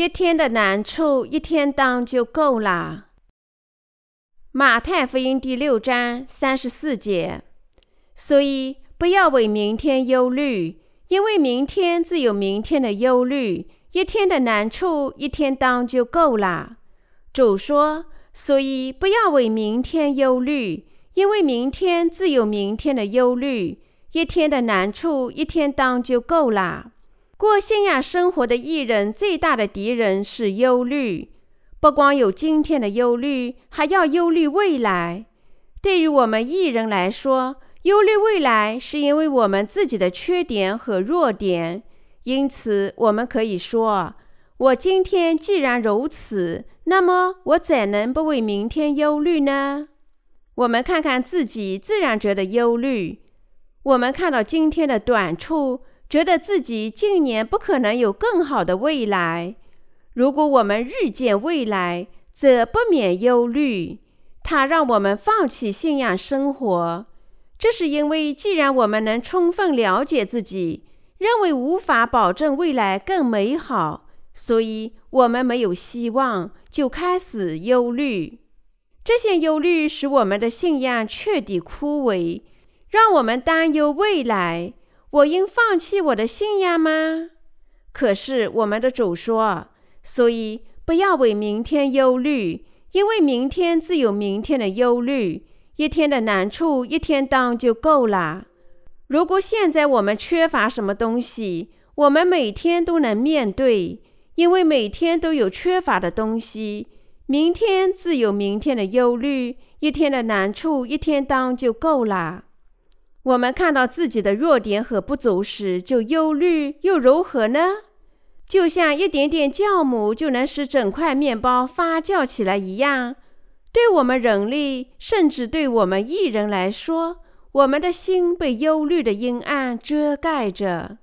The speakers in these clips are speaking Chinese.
一天的难处一天当就够了。马太福音第六章三十四节。所以不要为明天忧虑，因为明天自有明天的忧虑。一天的难处一天当就够了。主说：所以不要为明天忧虑，因为明天自有明天的忧虑。一天的难处一天当就够了。过信仰生活的艺人最大的敌人是忧虑，不光有今天的忧虑，还要忧虑未来。对于我们艺人来说，忧虑未来是因为我们自己的缺点和弱点，因此我们可以说：我今天既然如此，那么我怎能不为明天忧虑呢？我们看看自己，自然觉得忧虑。我们看到今天的短处。觉得自己近年不可能有更好的未来。如果我们预见未来，则不免忧虑。它让我们放弃信仰生活。这是因为，既然我们能充分了解自己，认为无法保证未来更美好，所以我们没有希望，就开始忧虑。这些忧虑使我们的信仰彻底枯萎，让我们担忧未来。我应放弃我的信仰吗？可是我们的主说，所以不要为明天忧虑，因为明天自有明天的忧虑。一天的难处一天当就够了。如果现在我们缺乏什么东西，我们每天都能面对，因为每天都有缺乏的东西。明天自有明天的忧虑，一天的难处一天当就够了。我们看到自己的弱点和不足时就忧虑，又如何呢？就像一点点酵母就能使整块面包发酵起来一样。对我们人类，甚至对我们艺人来说，我们的心被忧虑的阴暗遮盖着。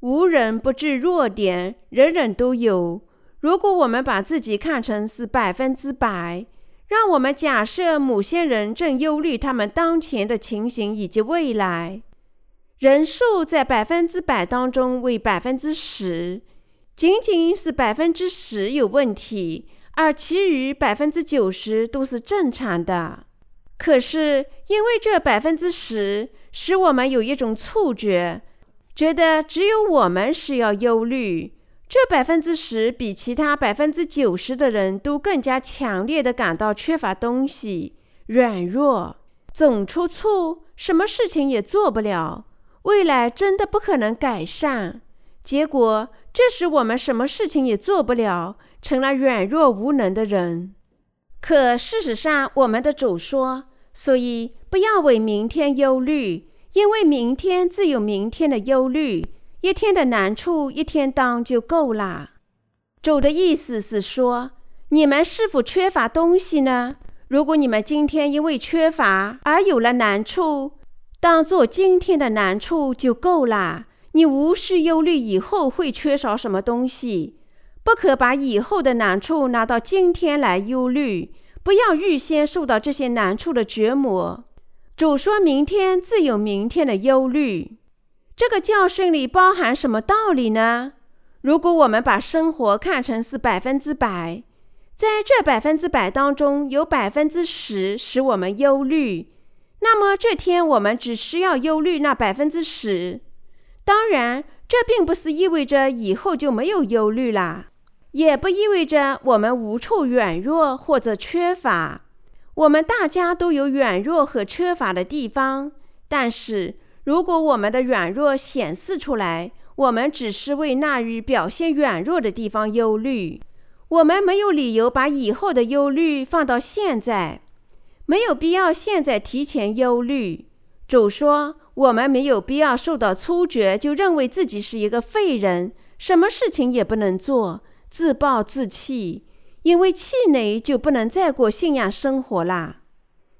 无人不知弱点，人人都有。如果我们把自己看成是百分之百，让我们假设某些人正忧虑他们当前的情形以及未来，人数在百分之百当中为百分之十，仅仅是百分之十有问题，而其余百分之九十都是正常的。可是因为这百分之十，使我们有一种错觉，觉得只有我们是要忧虑。这百分之十比其他百分之九十的人都更加强烈地感到缺乏东西、软弱、总出错，什么事情也做不了，未来真的不可能改善。结果，这使我们什么事情也做不了，成了软弱无能的人。可事实上，我们的主说：“所以不要为明天忧虑，因为明天自有明天的忧虑。”一天的难处一天当就够了。主的意思是说，你们是否缺乏东西呢？如果你们今天因为缺乏而有了难处，当做今天的难处就够了。你无需忧虑以后会缺少什么东西，不可把以后的难处拿到今天来忧虑，不要预先受到这些难处的折磨。主说明天自有明天的忧虑。这个教训里包含什么道理呢？如果我们把生活看成是百分之百，在这百分之百当中有百分之十使我们忧虑，那么这天我们只需要忧虑那百分之十。当然，这并不是意味着以后就没有忧虑了，也不意味着我们无处软弱或者缺乏。我们大家都有软弱和缺乏的地方，但是，如果我们的软弱显示出来，我们只是为那日表现软弱的地方忧虑。我们没有理由把以后的忧虑放到现在，没有必要现在提前忧虑。主说，我们没有必要受到错觉，就认为自己是一个废人，什么事情也不能做，自暴自弃，因为气馁就不能再过信仰生活啦。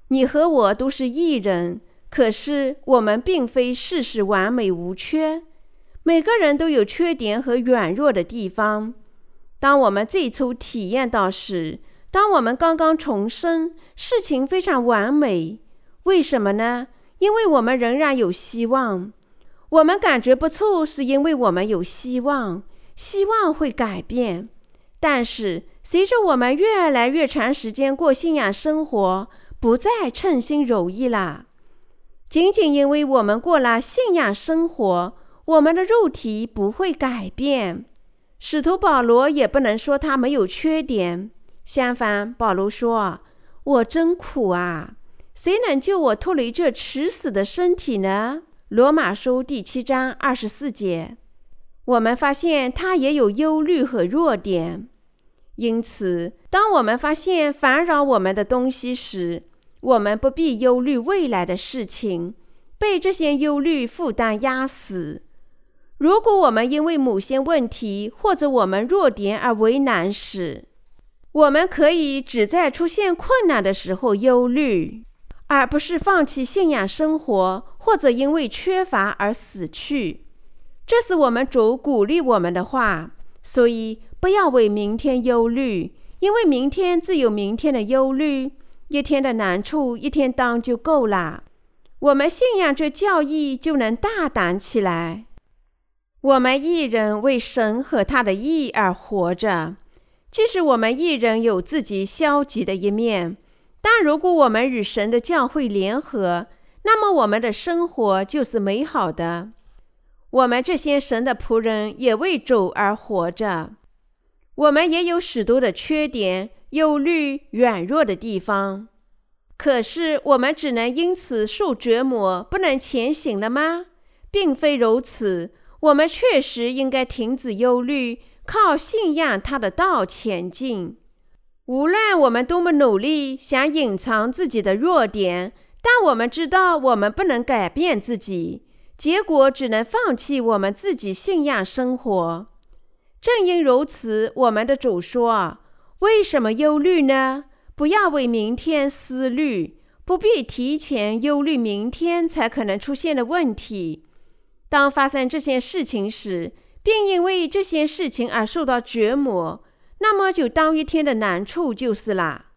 你和我都是异人。可是我们并非事事完美无缺，每个人都有缺点和软弱的地方。当我们最初体验到时，当我们刚刚重生，事情非常完美。为什么呢？因为我们仍然有希望。我们感觉不错，是因为我们有希望，希望会改变。但是随着我们越来越长时间过信仰生活，不再称心如意了。仅仅因为我们过了信仰生活，我们的肉体不会改变。使徒保罗也不能说他没有缺点，相反，保罗说：“我真苦啊！谁能救我脱离这迟死的身体呢？”罗马书第七章二十四节。我们发现他也有忧虑和弱点，因此，当我们发现烦扰我们的东西时，我们不必忧虑未来的事情，被这些忧虑负担压死。如果我们因为某些问题或者我们弱点而为难时，我们可以只在出现困难的时候忧虑，而不是放弃信仰生活，或者因为缺乏而死去。这是我们主鼓励我们的话。所以不要为明天忧虑，因为明天自有明天的忧虑，一天的难处一天当就够了。我们信仰这教义，就能大胆起来。我们一人为神和他的义而活着，即使我们一人有自己消极的一面，但如果我们与神的教会联合，那么我们的生活就是美好的。我们这些神的仆人也为主而活着，我们也有许多的缺点、忧虑、软弱的地方，可是我们只能因此受折磨，不能前行了吗？并非如此。我们确实应该停止忧虑，靠信仰他的道前进。无论我们多么努力想隐藏自己的弱点，但我们知道我们不能改变自己，结果只能放弃我们自己信仰生活。正因如此，我们的主说：“为什么忧虑呢？不要为明天思虑，不必提前忧虑明天才可能出现的问题。”当发生这些事情时，并因为这些事情而受到折磨，那么就当一天的难处就是了。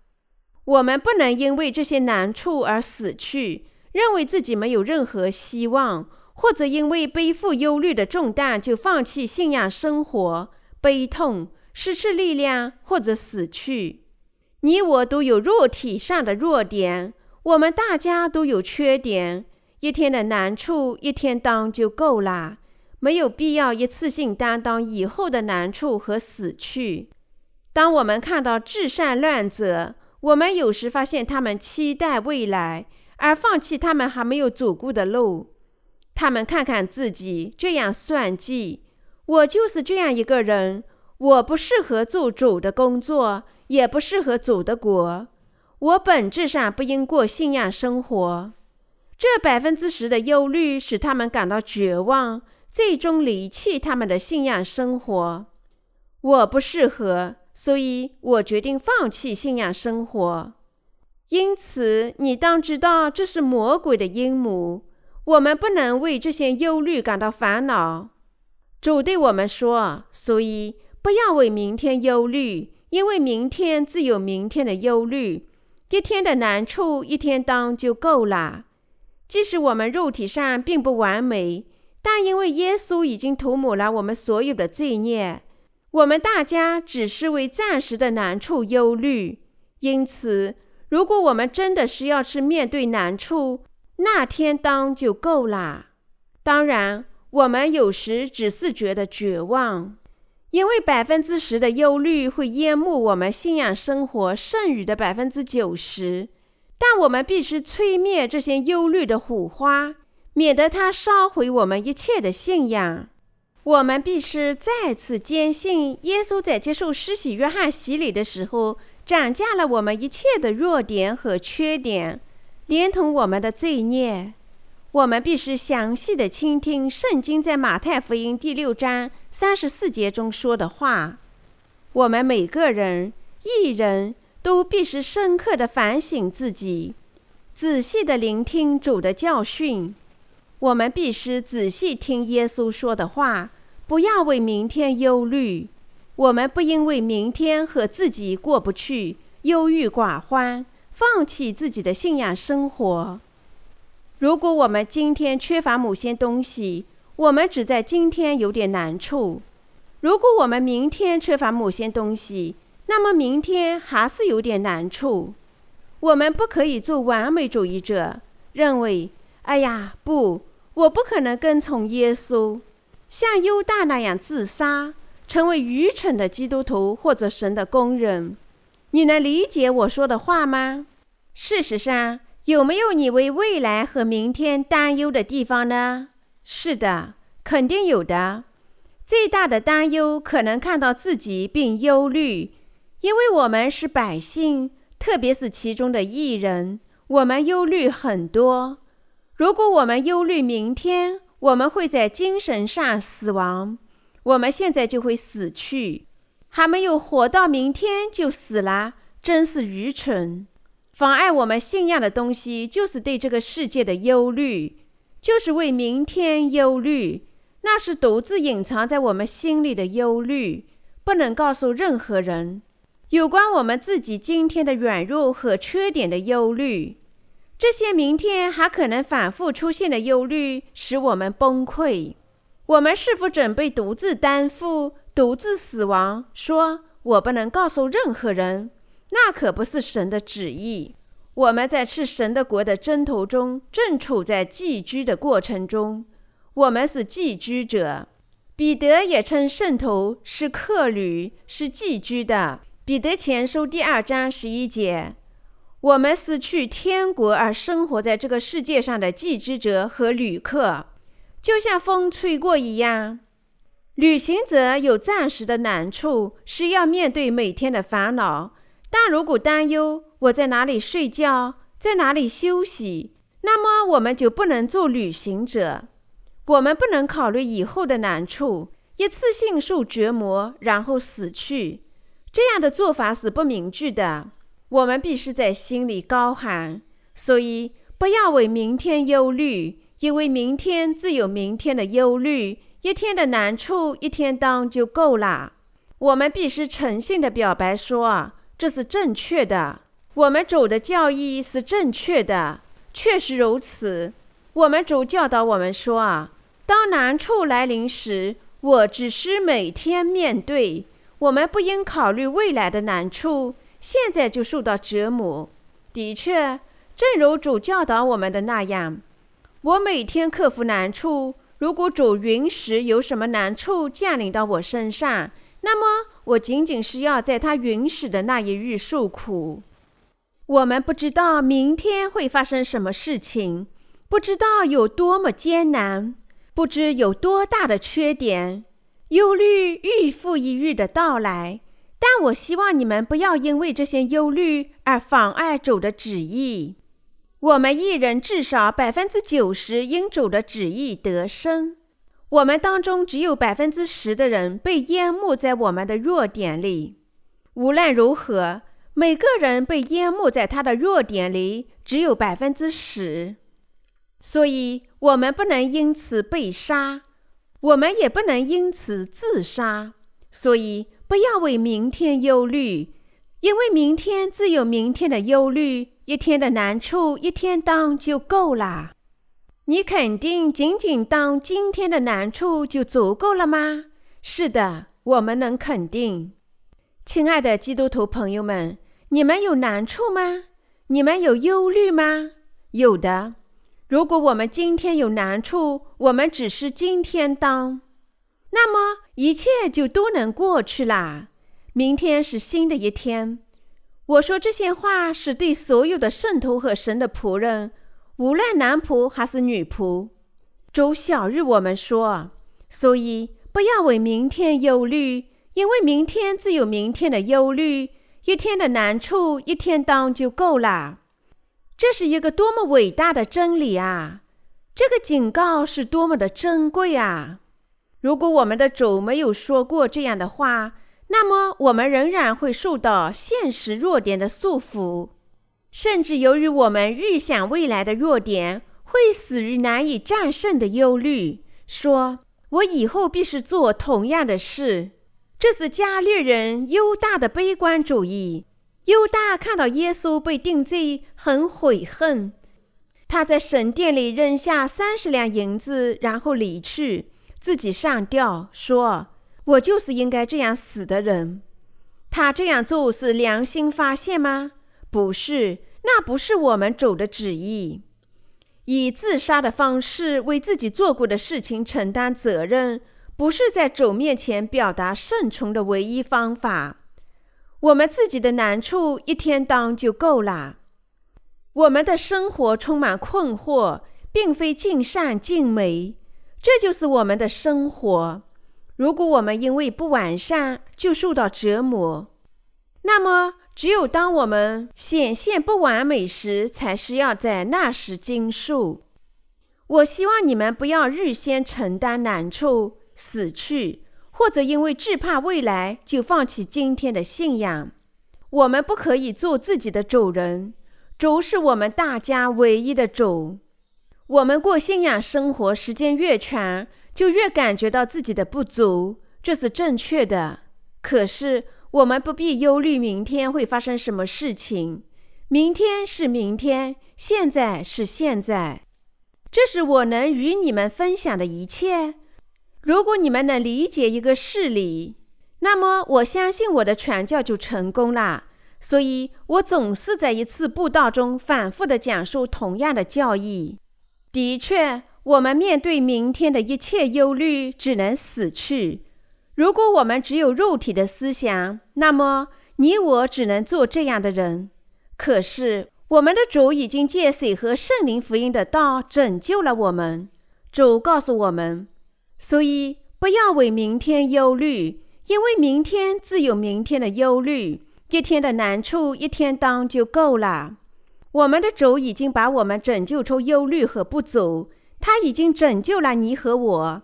我们不能因为这些难处而死去，认为自己没有任何希望，或者因为背负忧虑的重担就放弃信仰生活，悲痛、失去力量或者死去。你我都有肉体上的弱点，我们大家都有缺点。一天的难处，一天当就够了，没有必要一次性担当以后的难处和死去。当我们看到至善乱者，我们有时发现他们期待未来，而放弃他们还没有走过的路。他们看看自己，这样算计：我就是这样一个人，我不适合做主的工作，也不适合主的国。我本质上不应过信仰生活。这百分之十的忧虑使他们感到绝望，最终离弃他们的信仰生活。我不适合，所以我决定放弃信仰生活。因此，你当知道这是魔鬼的阴谋。我们不能为这些忧虑感到烦恼。主对我们说：“所以不要为明天忧虑，因为明天自有明天的忧虑。一天的难处，一天当就够了。”即使我们肉体上并不完美，但因为耶稣已经涂抹了我们所有的罪孽，我们大家只是为暂时的难处忧虑。因此，如果我们真的是要去面对难处，那天当就够了。当然，我们有时只是觉得绝望，因为百分之十的忧虑会淹没我们信仰生活剩余的百分之九十。但我们必须吹灭这些忧虑的火花，免得它烧毁我们一切的信仰。我们必须再次坚信，耶稣在接受施洗约翰洗礼的时候，涨价了我们一切的弱点和缺点，连同我们的罪孽。我们必须详细地倾听圣经在马太福音第六章三十四节中说的话。我们每个人，一人。都必须深刻地反省自己，仔细地聆听主的教训。我们必须仔细听耶稣说的话，不要为明天忧虑。我们不因为明天和自己过不去，忧郁寡欢，放弃自己的信仰生活。如果我们今天缺乏某些东西，我们只在今天有点难处。如果我们明天缺乏某些东西，那么明天还是有点难处。我们不可以做完美主义者，认为，哎呀，不，我不可能跟从耶稣，像犹大那样自杀，成为愚蠢的基督徒或者神的工人。你能理解我说的话吗？事实上，有没有你为未来和明天担忧的地方呢？是的，肯定有的。最大的担忧可能看到自己并忧虑，因为我们是百姓。特别是其中的一人，我们忧虑很多。如果我们忧虑明天我们会在精神上死亡，我们现在就会死去，还没有活到明天就死了，真是愚蠢。妨碍我们信仰的东西，就是对这个世界的忧虑，就是为明天忧虑。那是独自隐藏在我们心里的忧虑，不能告诉任何人。有关我们自己今天的软弱和缺点的忧虑，这些明天还可能反复出现的忧虑，使我们崩溃。我们是否准备独自担负、独自死亡？说我不能告诉任何人，那可不是神的旨意。我们在吃神的国的征途中，正处在寄居的过程中。我们是寄居者。彼得也称圣徒是客旅，是寄居的。彼得前书第二章十一节：我们是去天国而生活在这个世界上的寄居者和旅客，就像风吹过一样。旅行者有暂时的难处，是要面对每天的烦恼。但如果担忧我在哪里睡觉，在哪里休息，那么我们就不能做旅行者。我们不能考虑以后的难处，一次性受折磨，然后死去。这样的做法是不明智的。我们必须在心里高喊：所以不要为明天忧虑，因为明天自有明天的忧虑。一天的难处，一天当就够了。我们必须诚信地表白说，这是正确的。我们主的教义是正确的，确实如此。我们主教导我们说啊，当难处来临时，我只是每天面对。我们不应考虑未来的难处，现在就受到折磨。的确，正如主教导我们的那样，我每天克服难处。如果主允许有什么难处降临到我身上，那么我仅仅是要在他允许的那一日受苦。我们不知道明天会发生什么事情，不知道有多么艰难，不知有多大的缺点。忧虑日复一日的到来，但我希望你们不要因为这些忧虑而妨碍主的旨意。我们一人至少百分之九十因主的旨意得生。我们当中只有百分之十的人被淹没在我们的弱点里。无论如何，每个人被淹没在他的弱点里只有百分之十，所以我们不能因此被杀。我们也不能因此自杀，所以不要为明天忧虑，因为明天自有明天的忧虑。一天的难处，一天当就够了。你肯定仅仅当今天的难处就足够了吗？是的，我们能肯定。亲爱的基督徒朋友们，你们有难处吗？你们有忧虑吗？有的。如果我们今天有难处，我们只是今天当，那么一切就都能过去啦。明天是新的一天。我说这些话是对所有的圣徒和神的仆人，无论男仆还是女仆。主晓日我们说，所以不要为明天忧虑，因为明天自有明天的忧虑。一天的难处，一天当就够了。这是一个多么伟大的真理啊！这个警告是多么的珍贵啊！如果我们的主没有说过这样的话，那么我们仍然会受到现实弱点的束缚，甚至由于我们预想未来的弱点，会死于难以战胜的忧虑，说：“我以后必须做同样的事。”这是加略人犹大的悲观主义。犹大看到耶稣被定罪，很悔恨。他在神殿里扔下三十两银子，然后离去，自己上吊说：“我就是应该这样死的人。他这样做是良心发现吗？不是，那不是我们主的旨意。以自杀的方式为自己做过的事情承担责任，不是在主面前表达顺从的唯一方法。我们自己的难处一天当就够了。我们的生活充满困惑，并非尽善尽美，这就是我们的生活。如果我们因为不完善就受到折磨，那么只有当我们显现不完美时，才是要在那时经受。我希望你们不要预先承担难处，死去，或者因为惧怕未来就放弃今天的信仰。我们不可以做自己的主人，主是我们大家唯一的主。我们过信仰生活时间越长，就越感觉到自己的不足，这是正确的。可是我们不必忧虑明天会发生什么事情。明天是明天，现在是现在。这是我能与你们分享的一切。如果你们能理解一个事理，那么我相信我的传教就成功了。所以我总是在一次布道中反复地讲述同样的教义。的确。我们面对明天的一切忧虑，只能死去。如果我们只有肉体的思想，那么你我只能做这样的人。可是我们的主已经借水和圣灵福音的道拯救了我们。主告诉我们，所以不要为明天忧虑，因为明天自有明天的忧虑。一天的难处，一天当就够了。我们的主已经把我们拯救出忧虑和不足。他已经拯救了你和我，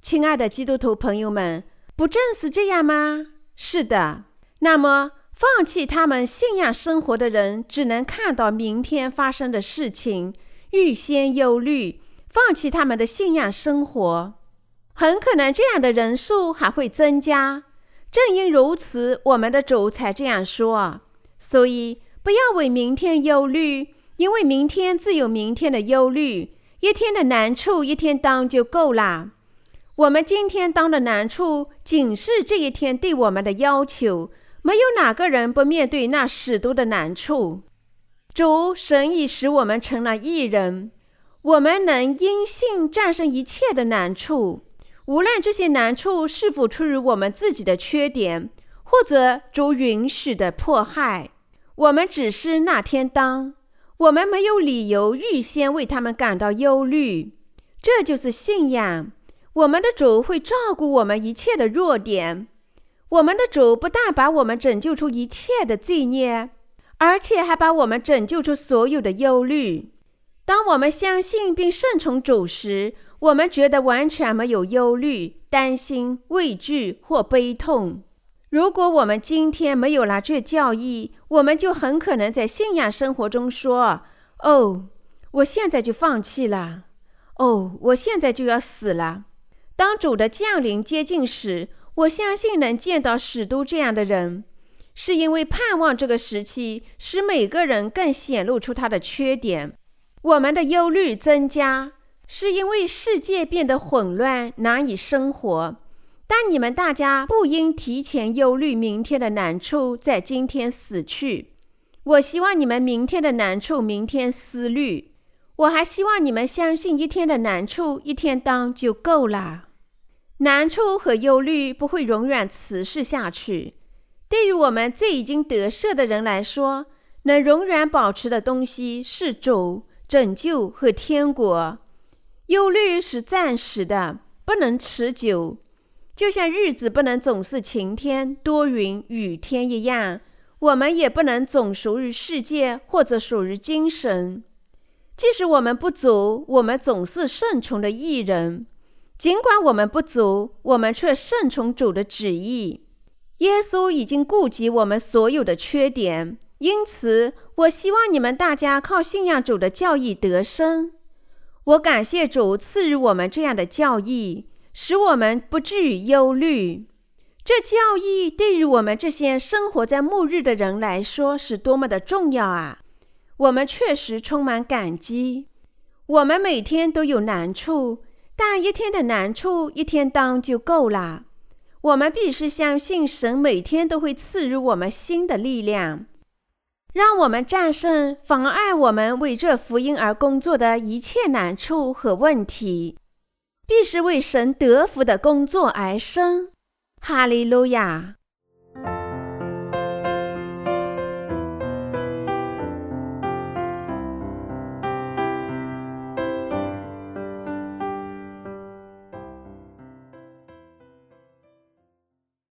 亲爱的基督徒朋友们，不正是这样吗？是的。那么，放弃他们信仰生活的人，只能看到明天发生的事情，预先忧虑，放弃他们的信仰生活。很可能这样的人数还会增加。正因如此，我们的主才这样说。所以，不要为明天忧虑，因为明天自有明天的忧虑。一天的难处，一天当就够了。我们今天当的难处，仅是这一天对我们的要求。没有哪个人不面对那许多的难处。主神已使我们成了义人，我们能因信战胜一切的难处。无论这些难处是否出于我们自己的缺点，或者主允许的迫害，我们只是那天当。我们没有理由预先为他们感到忧虑，这就是信仰。我们的主会照顾我们一切的弱点。我们的主不但把我们拯救出一切的罪孽，而且还把我们拯救出所有的忧虑。当我们相信并顺从主时，我们觉得完全没有忧虑、担心、畏惧或悲痛。如果我们今天没有了这教义，我们就很可能在信仰生活中说：“哦，我现在就放弃了。哦，我现在就要死了。”当主的降临接近时，我相信能见到许多这样的人，是因为盼望这个时期使每个人更显露出他的缺点。我们的忧虑增加，是因为世界变得混乱，难以生活。但你们大家不应提前忧虑明天的难处，在今天死去。我希望你们明天的难处明天思虑。我还希望你们相信一天的难处一天当就够了。难处和忧虑不会永远持续下去。对于我们这已经得赦的人来说，能永远保持的东西是主、拯救和天国。忧虑是暂时的，不能持久。就像日子不能总是晴天、多云、雨天一样，我们也不能总属于世界或者属于精神。即使我们不足，我们总是顺从的义人；尽管我们不足，我们却顺从主的旨意。耶稣已经顾及我们所有的缺点，因此，我希望你们大家靠信仰主的教义得生。我感谢主赐予我们这样的教义。使我们不至于忧虑。这教义对于我们这些生活在末日的人来说是多么的重要啊！我们确实充满感激。我们每天都有难处，但一天的难处一天当就够了。我们必须相信神每天都会赐予我们新的力量，让我们战胜妨碍我们为这福音而工作的一切难处和问题，必须为神得福的工作而生。哈利路亚。